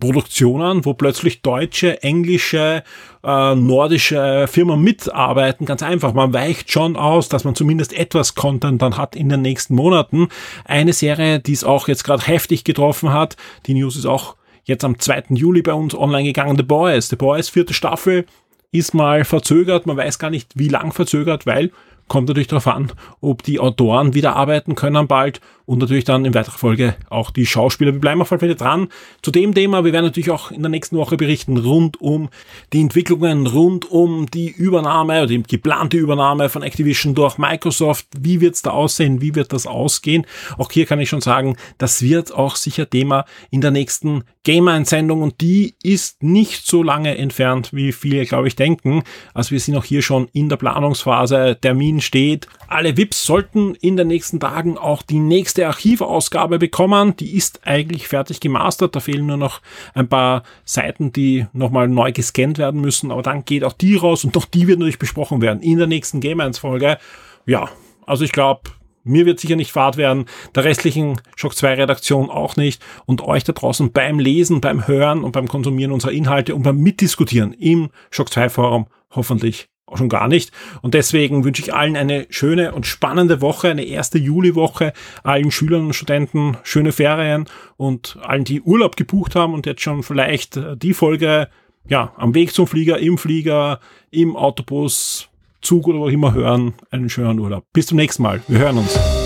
Produktionen, wo plötzlich deutsche, englische, äh, nordische Firmen mitarbeiten. Ganz einfach, man weicht schon aus, dass man zumindest etwas Content dann hat in den nächsten Monaten. Eine Serie, die es auch jetzt gerade heftig getroffen hat, die News ist auch jetzt am 2. Juli bei uns online gegangen, The Boys. The Boys vierte Staffel ist mal verzögert, man weiß gar nicht, wie lang verzögert, weil kommt natürlich darauf an, ob die Autoren wieder arbeiten können bald und natürlich dann in weiterer Folge auch die Schauspieler. Wir bleiben auf jeden Fall dran zu dem Thema. Wir werden natürlich auch in der nächsten Woche berichten rund um die Entwicklungen, rund um die Übernahme oder die geplante Übernahme von Activision durch Microsoft. Wie wird es da aussehen? Wie wird das ausgehen? Auch hier kann ich schon sagen, das wird auch sicher Thema in der nächsten Gamer-Einsendung und die ist nicht so lange entfernt, wie viele, glaube ich, denken. Also wir sind auch hier schon in der Planungsphase. Termin steht. Alle VIPs sollten in den nächsten Tagen auch die nächste letzte Archivausgabe bekommen. Die ist eigentlich fertig gemastert. Da fehlen nur noch ein paar Seiten, die nochmal neu gescannt werden müssen. Aber dann geht auch die raus und doch die wird natürlich besprochen werden in der nächsten Game 1 Folge. Ja, also ich glaube, mir wird sicher nicht fad werden, der restlichen Shock 2 Redaktion auch nicht und euch da draußen beim Lesen, beim Hören und beim Konsumieren unserer Inhalte und beim Mitdiskutieren im Shock 2 Forum hoffentlich schon gar nicht. Und deswegen wünsche ich allen eine schöne und spannende Woche, eine erste Juliwoche, allen Schülern und Studenten schöne Ferien und allen, die Urlaub gebucht haben und jetzt schon vielleicht äh, die Folge ja am Weg zum Flieger, im Flieger, im Autobus, Zug oder wo immer hören, einen schönen Urlaub. Bis zum nächsten Mal. Wir hören uns.